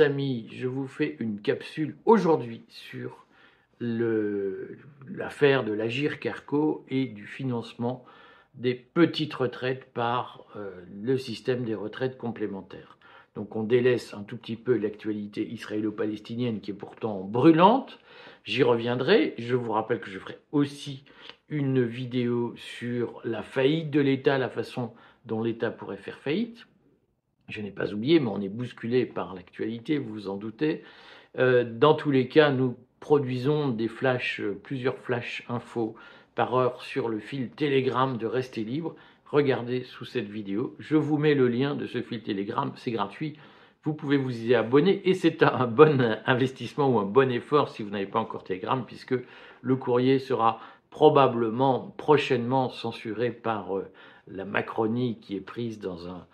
amis, je vous fais une capsule aujourd'hui sur l'affaire de l'Agir Carco et du financement des petites retraites par euh, le système des retraites complémentaires. Donc on délaisse un tout petit peu l'actualité israélo-palestinienne qui est pourtant brûlante. J'y reviendrai. Je vous rappelle que je ferai aussi une vidéo sur la faillite de l'État, la façon dont l'État pourrait faire faillite. Je n'ai pas oublié, mais on est bousculé par l'actualité, vous vous en doutez. Euh, dans tous les cas, nous produisons des flashs, euh, plusieurs flashs infos par heure sur le fil Telegram de Rester Libre. Regardez sous cette vidéo. Je vous mets le lien de ce fil Telegram, c'est gratuit. Vous pouvez vous y abonner et c'est un bon investissement ou un bon effort si vous n'avez pas encore Telegram puisque le courrier sera probablement prochainement censuré par euh, la Macronie qui est prise dans un,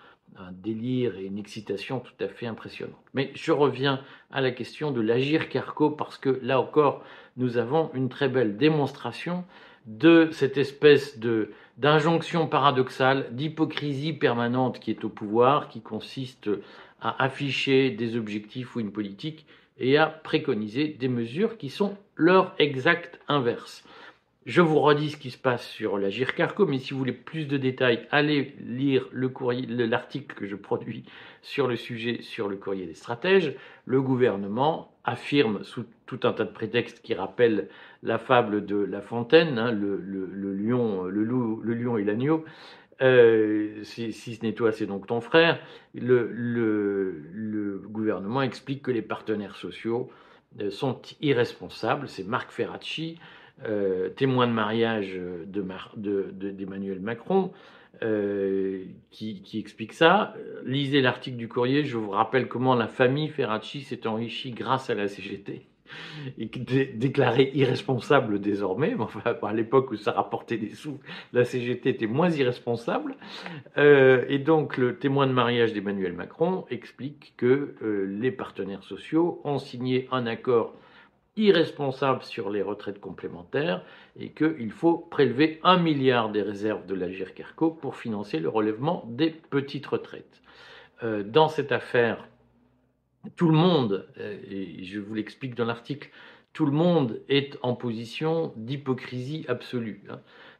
délire et une excitation tout à fait impressionnante. Mais je reviens à la question de l'agir Carco parce que là encore, nous avons une très belle démonstration de cette espèce de d'injonction paradoxale, d'hypocrisie permanente qui est au pouvoir, qui consiste à afficher des objectifs ou une politique et à préconiser des mesures qui sont leur exact inverse. Je vous redis ce qui se passe sur la Carco, mais si vous voulez plus de détails, allez lire l'article que je produis sur le sujet sur le courrier des stratèges. Le gouvernement affirme sous tout un tas de prétextes qui rappellent la fable de La Fontaine, hein, le, lion, le loup, le lion et l'agneau. Euh, si, si, ce n'est toi, c'est donc ton frère. Le, le, gouvernement explique que les partenaires sociaux euh, sont irresponsables. C'est Marc Ferracci euh, témoin de mariage d'Emmanuel de, Macron, euh, qui, explique ça. Lisez l'article du courrier, je vous rappelle comment la famille Ferracci s'est enrichie grâce à la CGT et déclarée irresponsable désormais. Enfin, à l'époque où ça rapportait des sous, la CGT était moins irresponsable. Euh, et donc, le témoin de mariage d'Emmanuel Macron explique que les partenaires sociaux ont signé un accord irresponsable sur les retraites complémentaires et qu'il faut prélever un milliard des réserves de la GIRCARCO pour financer le relèvement des petites retraites. Euh, dans cette affaire, tout le monde, euh, et je vous l'explique dans l'article, tout le monde est en position d'hypocrisie absolue.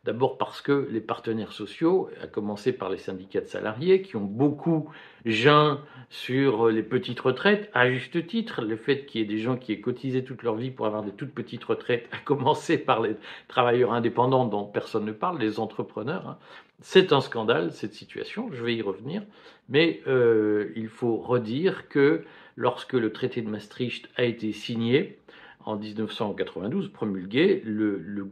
D'abord parce que les partenaires sociaux, à commencer par les syndicats de salariés, qui ont beaucoup jeun sur les petites retraites, à juste titre, le fait qu'il y ait des gens qui aient cotisé toute leur vie pour avoir des toutes petites retraites, à commencer par les travailleurs indépendants dont personne ne parle, les entrepreneurs, hein, c'est un scandale cette situation, je vais y revenir, mais euh, il faut redire que lorsque le traité de Maastricht a été signé, en 1992 promulgué, le,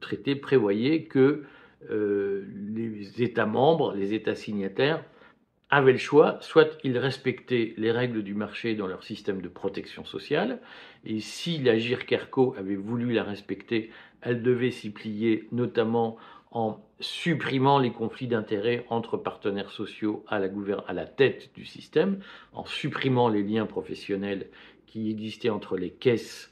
traité prévoyait que euh, les États membres, les États signataires, avaient le choix, soit ils respectaient les règles du marché dans leur système de protection sociale, et si la GIRCARCO avait voulu la respecter, elle devait s'y plier, notamment en supprimant les conflits d'intérêts entre partenaires sociaux à la tête du système, en supprimant les liens professionnels qui existait entre les caisses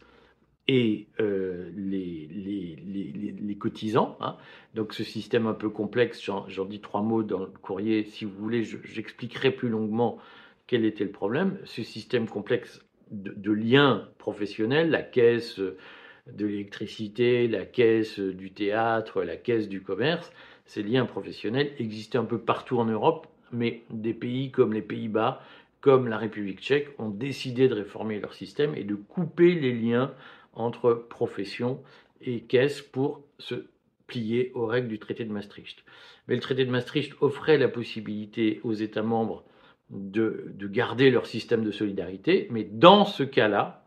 et euh, les, cotisants. Hein. Donc ce système un peu complexe, j'en dis trois mots dans le courrier, si vous voulez, j'expliquerai plus longuement quel était le problème. Ce système complexe de, liens professionnels, la caisse de l'électricité, la caisse du théâtre, la caisse du commerce, ces liens professionnels existaient un peu partout en Europe, mais des pays comme les Pays-Bas, comme la République tchèque, ont décidé de réformer leur système et de couper les liens entre profession et caisse pour se plier aux règles du traité de Maastricht. Mais le traité de Maastricht offrait la possibilité aux États membres de, garder leur système de solidarité, mais dans ce cas-là,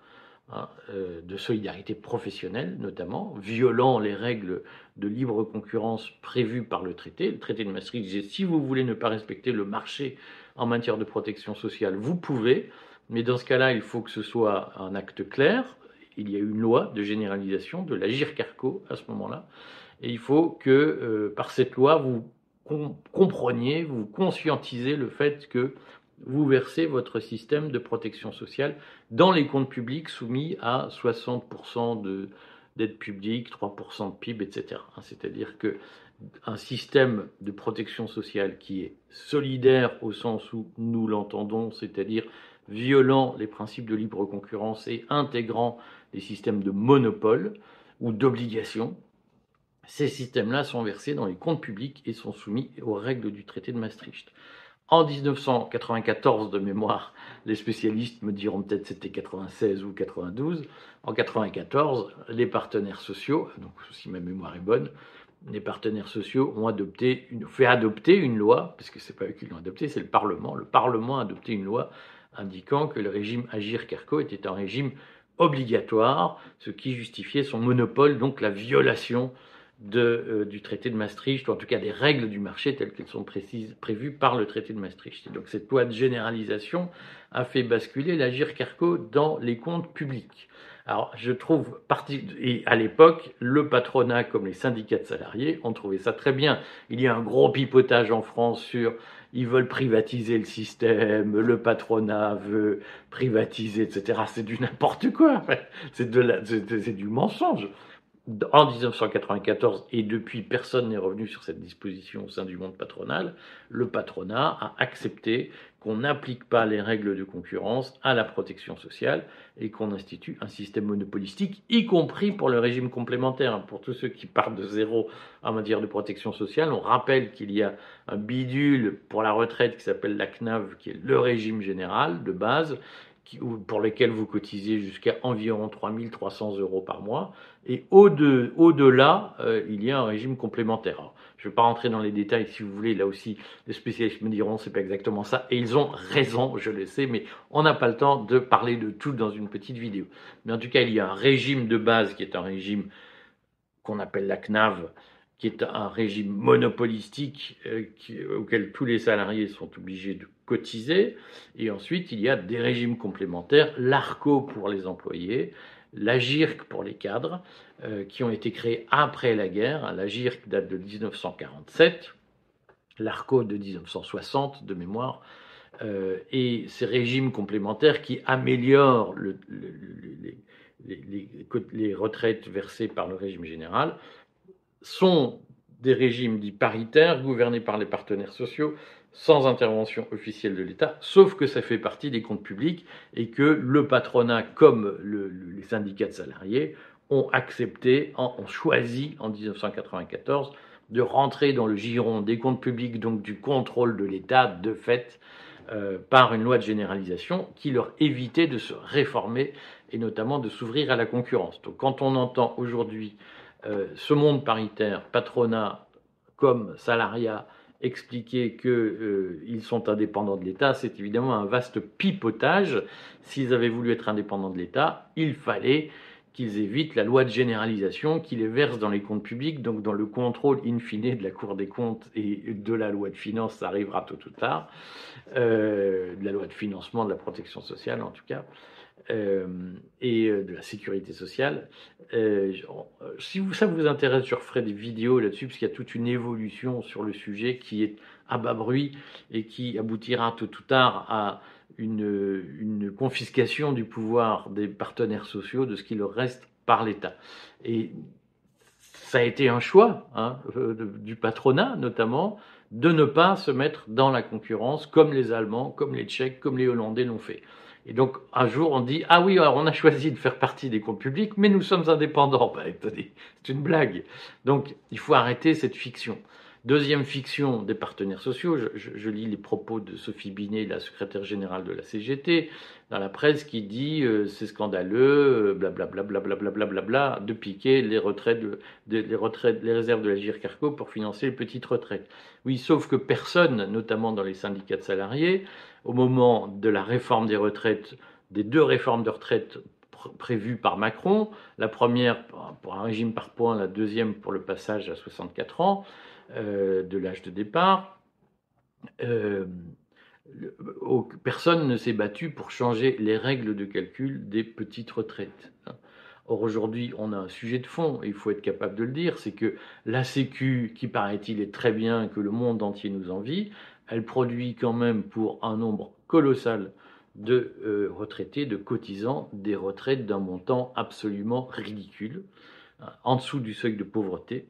hein, euh, de solidarité professionnelle notamment, violant les règles de libre concurrence prévues par le traité, le traité de Maastricht disait si vous voulez ne pas respecter le marché en matière de protection sociale, vous pouvez, mais dans ce cas-là, il faut que ce soit un acte clair. Il y a une loi de généralisation de la GIRCARCO à ce moment-là, et il faut que euh, par cette loi, vous compreniez, vous conscientisez le fait que vous versez votre système de protection sociale dans les comptes publics soumis à 60% de d'aide publique, 3% de PIB, etc. C'est-à-dire que un système de protection sociale qui est solidaire au sens où nous l'entendons, c'est-à-dire violant les principes de libre concurrence et intégrant des systèmes de monopole ou d'obligation, ces systèmes-là sont versés dans les comptes publics et sont soumis aux règles du traité de Maastricht. En 1994, de mémoire, les spécialistes me diront peut-être c'était 96 ou 92. En 94, les partenaires sociaux, donc si ma mémoire est bonne, les partenaires sociaux ont fait adopter une loi, parce que c'est pas eux qui l'ont adopté, c'est le Parlement. Le Parlement a adopté une loi indiquant que le régime Agir-Carco était un régime obligatoire, ce qui justifiait son monopole, donc la violation euh, du traité de Maastricht, ou en tout cas des règles du marché telles qu'elles sont précises, prévues par le traité de Maastricht. Et donc cette loi de généralisation a fait basculer l'Agir Carco dans les comptes publics. Alors je trouve, et à l'époque, le patronat comme les syndicats de salariés ont trouvé ça très bien. Il y a un gros pipotage en France sur ils veulent privatiser le système, le patronat veut privatiser, etc. C'est du n'importe quoi. C'est du mensonge en 1994, et depuis personne n'est revenu sur cette disposition au sein du monde patronal, le patronat a accepté qu'on n'applique pas les règles de concurrence à la protection sociale et qu'on institue un système monopolistique, y compris pour le régime complémentaire. Pour tous ceux qui partent de zéro en matière de protection sociale, on rappelle qu'il y a un bidule pour la retraite qui s'appelle la CNAV, qui est le régime général de base, pour lesquels vous cotisez jusqu'à environ 3300 euros par mois. Et au-delà, euh, il y a un régime complémentaire. je ne vais pas rentrer dans les détails, si vous voulez, là aussi, les spécialistes me diront c'est pas exactement ça, et ils ont raison, je le sais, mais on n'a pas le temps de parler de tout dans une petite vidéo. Mais en tout cas, il y a un régime de base qui est un régime qu'on appelle la CNAV, qui est un régime monopolistique euh, auquel tous les salariés sont obligés de cotiser. Et ensuite, il y a des régimes complémentaires, l'ARCO pour les employés, la GIRC pour les cadres, euh, qui ont été créés après la guerre. La GIRC date de 1947, l'ARCO de 1960 de mémoire. Euh, et ces régimes complémentaires qui améliorent les, retraites versées par le régime général sont des régimes dits paritaires, gouvernés par les partenaires sociaux, sans intervention officielle de l'État, sauf que ça fait partie des comptes publics et que le patronat, comme les syndicats de salariés, ont accepté, ont choisi en 1994 de rentrer dans le giron des comptes publics, donc du contrôle de l'État, de fait, euh, par une loi de généralisation qui leur évitait de se réformer et notamment de s'ouvrir à la concurrence. Donc quand on entend aujourd'hui euh, ce monde paritaire, patronat comme salariat, expliquer qu'ils euh, sont indépendants de l'État, c'est évidemment un vaste pipotage. S'ils avaient voulu être indépendants de l'État, il fallait qu'ils évitent la loi de généralisation qui les verse dans les comptes publics, donc dans le contrôle in fine de la Cour des comptes et de la loi de finances, ça arrivera tôt ou tard, euh, de la loi de financement de la protection sociale en tout cas. Euh, et euh, de la sécurité sociale. Euh, si ça vous intéresse, je referai des vidéos là-dessus, parce qu'il y a toute une évolution sur le sujet qui est à bas bruit et qui aboutira tôt ou tard à une, confiscation du pouvoir des partenaires sociaux, de ce qui leur reste par l'État. Et ça a été un choix hein, du patronat, notamment, de ne pas se mettre dans la concurrence comme les Allemands, comme les Tchèques, comme les Hollandais l'ont fait. Et donc, un jour, on dit Ah oui, on a choisi de faire partie des comptes publics, mais nous sommes indépendants. Ben, c'est une blague. Donc, il faut arrêter cette fiction. Deuxième fiction des partenaires sociaux, je, lis les propos de Sophie Binet, la secrétaire générale de la CGT, dans la presse qui dit euh, c'est scandaleux, blablabla, blablabla, bla, bla, de piquer les retraites, les les réserves de la GIRCARCO pour financer les petites retraites. Oui, sauf que personne, notamment dans les syndicats de salariés, au moment de la réforme des retraites, des deux réformes de retraite prévues par Macron, la première pour un régime par points, la deuxième pour le passage à 64 ans, euh, de l'âge de départ. Euh, personne ne s'est battu pour changer les règles de calcul des petites retraites. Or aujourd'hui, on a un sujet de fond, et il faut être capable de le dire, c'est que la Sécu, qui paraît-il est très bien, que le monde entier nous envie, elle produit quand même pour un nombre colossal de euh, retraités, de cotisants, des retraites d'un montant absolument ridicule, en dessous du seuil de pauvreté.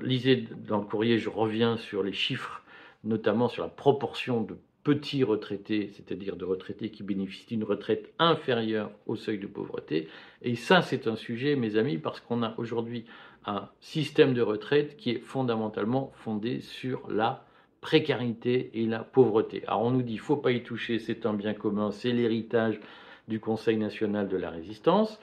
lisez dans le courrier, je reviens sur les chiffres, notamment sur la proportion de petits retraités, c'est-à-dire de retraités qui bénéficient d'une retraite inférieure au seuil de pauvreté. Et ça, c'est un sujet, mes amis, parce qu'on a aujourd'hui un système de retraite qui est fondamentalement fondé sur la précarité et la pauvreté. Alors on nous dit, faut pas y toucher, c'est un bien commun, c'est l'héritage du Conseil national de la résistance.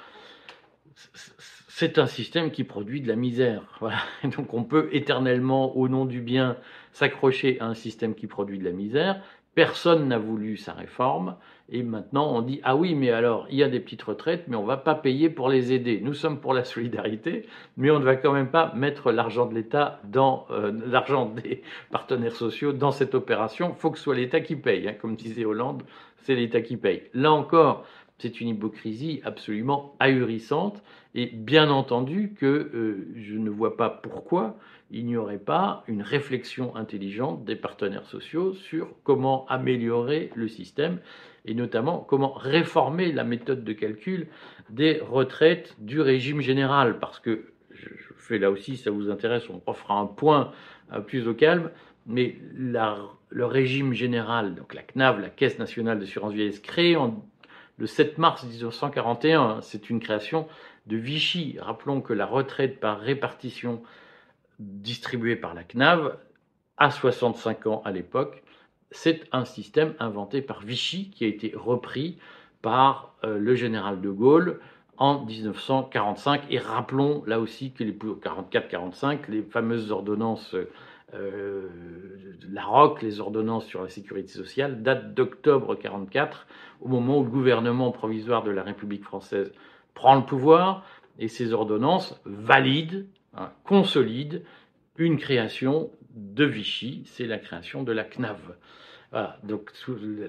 C'est un système qui produit de la misère. Donc on peut éternellement, au nom du bien, s'accrocher à un système qui produit de la misère. Personne n'a voulu sa réforme. Et maintenant, on dit Ah oui, mais alors, il y a des petites retraites, mais on ne va pas payer pour les aider. Nous sommes pour la solidarité, mais on ne va quand même pas mettre l'argent de l'État dans euh, l'argent des partenaires sociaux dans cette opération. Il faut que ce soit l'État qui paye. Hein. Comme disait Hollande, c'est l'État qui paye. Là encore, c'est une hypocrisie absolument ahurissante. Et bien entendu que euh, je ne vois pas pourquoi il n'y aurait pas une réflexion intelligente des partenaires sociaux sur comment améliorer le système et notamment comment réformer la méthode de calcul des retraites du régime général. Parce que, je fais là aussi, ça vous intéresse, on fera un point euh, plus au calme, mais le régime général, donc la CNAV, la Caisse nationale d'assurance vieillesse, créée le 7 mars 1941, c'est une création de Vichy. Rappelons que la retraite par répartition distribuée par la CNAV, à 65 ans à l'époque, c'est un système inventé par Vichy qui a été repris par euh, le général de Gaulle en 1945. Et rappelons là aussi que les 44-45, les fameuses ordonnances euh, la ROC, les ordonnances sur la sécurité sociale, datent d'octobre 44, au moment où le gouvernement provisoire de la République française prend le pouvoir, et ces ordonnances valident, hein, consolident une création de Vichy, c'est la création de la CNAV. donc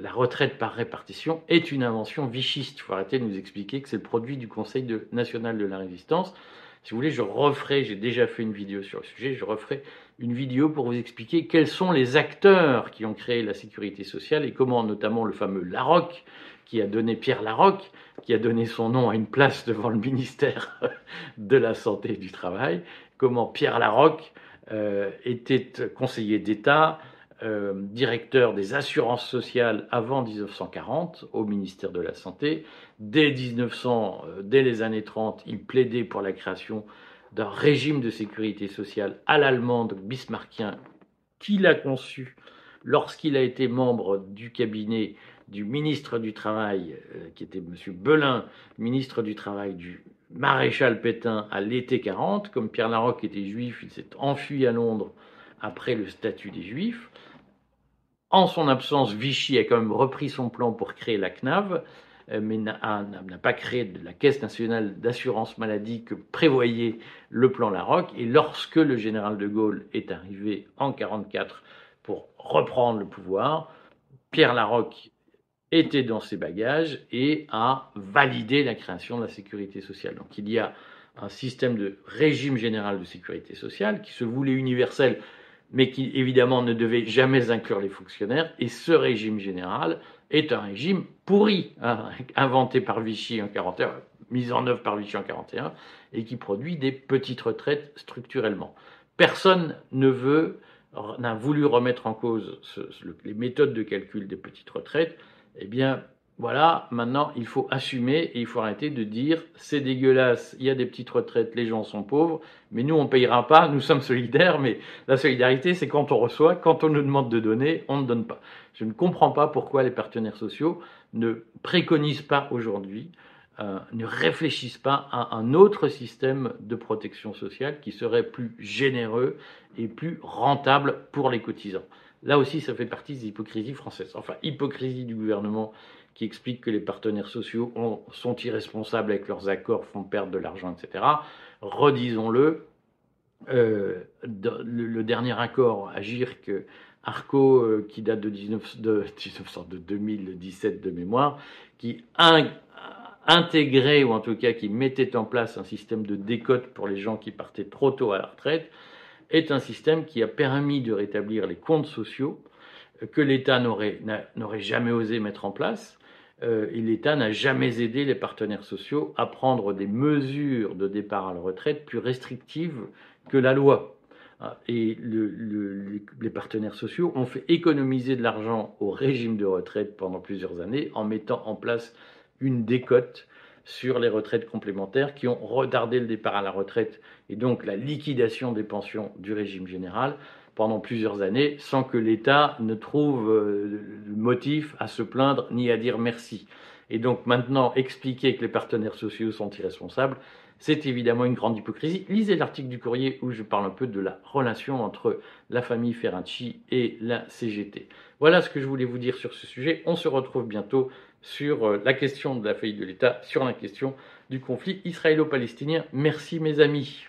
la retraite par répartition est une invention vichiste. Il faut arrêter de nous expliquer que c'est le produit du Conseil national de la résistance. Si vous voulez, je referai, j'ai déjà fait une vidéo sur le sujet, je referai une vidéo pour vous expliquer quels sont les acteurs qui ont créé la sécurité sociale et comment notamment le fameux Larocque, qui a donné Pierre Larocque, qui a donné son nom à une place devant le ministère de la Santé et du Travail, comment Pierre Larocque euh, était conseiller d'État, euh, directeur des assurances sociales avant 1940 au ministère de la Santé. Dès 1900, euh, dès les années 30, il plaidait pour la création d'un régime de sécurité sociale à l'allemande bismarckien qu'il a conçu lorsqu'il a été membre du cabinet du ministre du Travail, qui était M. Belin, ministre du Travail du maréchal Pétain à l'été 40. Comme Pierre Larocque était juif, il s'est enfui à Londres après le statut des juifs. En son absence, Vichy a quand même repris son plan pour créer la CNAV, euh, mais n'a pas créé la Caisse nationale d'assurance maladie que prévoyait le plan Larocque. Et lorsque le général de Gaulle est arrivé en 1944 pour reprendre le pouvoir, Pierre Larocque était dans ses bagages et a validé la création de la sécurité sociale. Donc il y a un système de régime général de sécurité sociale qui se voulait universel, mais qui évidemment ne devait jamais inclure les fonctionnaires. Et ce régime général est un régime pourri, hein, inventé par Vichy en 41, mis en œuvre par Vichy en 41, et qui produit des petites retraites structurellement. Personne ne veut, n'a voulu remettre en cause les méthodes de calcul des petites retraites eh bien, voilà, maintenant, il faut assumer et il faut arrêter de dire c'est dégueulasse, il y a des petites retraites, les gens sont pauvres, mais nous, on ne payera pas, nous sommes solidaires, mais la solidarité, c'est quand on reçoit, quand on nous demande de donner, on ne donne pas. Je ne comprends pas pourquoi les partenaires sociaux ne préconisent pas aujourd'hui, euh, ne réfléchissent pas à un autre système de protection sociale qui serait plus généreux et plus rentable pour les cotisants. Là aussi, ça fait partie des hypocrisies françaises. Enfin, hypocrisie du gouvernement qui explique que les partenaires sociaux sont irresponsables avec leurs accords, font perdre de l'argent, etc. Redisons-le, euh, le, dernier accord Agir que Arco, euh, qui date de, 19, de, 2017 de mémoire, qui intégrait, ou en tout cas qui mettait en place un système de décote pour les gens qui partaient trop tôt à la retraite, est un système qui a permis de rétablir les comptes sociaux que l'État n'aurait jamais osé mettre en place, euh, et l'État n'a jamais aidé les partenaires sociaux à prendre des mesures de départ à la retraite plus restrictives que la loi. Ah, et les partenaires sociaux ont fait économiser de l'argent au régime de retraite pendant plusieurs années en mettant en place une décote sur les retraites complémentaires qui ont retardé le départ à la retraite et donc la liquidation des pensions du régime général pendant plusieurs années sans que l'État ne trouve euh, motif à se plaindre ni à dire merci. Et donc maintenant, expliquer que les partenaires sociaux sont irresponsables, c'est évidemment une grande hypocrisie. Lisez l'article du courrier où je parle un peu de la relation entre la famille Ferracci et la CGT. Voilà ce que je voulais vous dire sur ce sujet. On se retrouve bientôt sur euh, la question de la faillite de l'État, sur la question du conflit israélo-palestinien. Merci mes amis.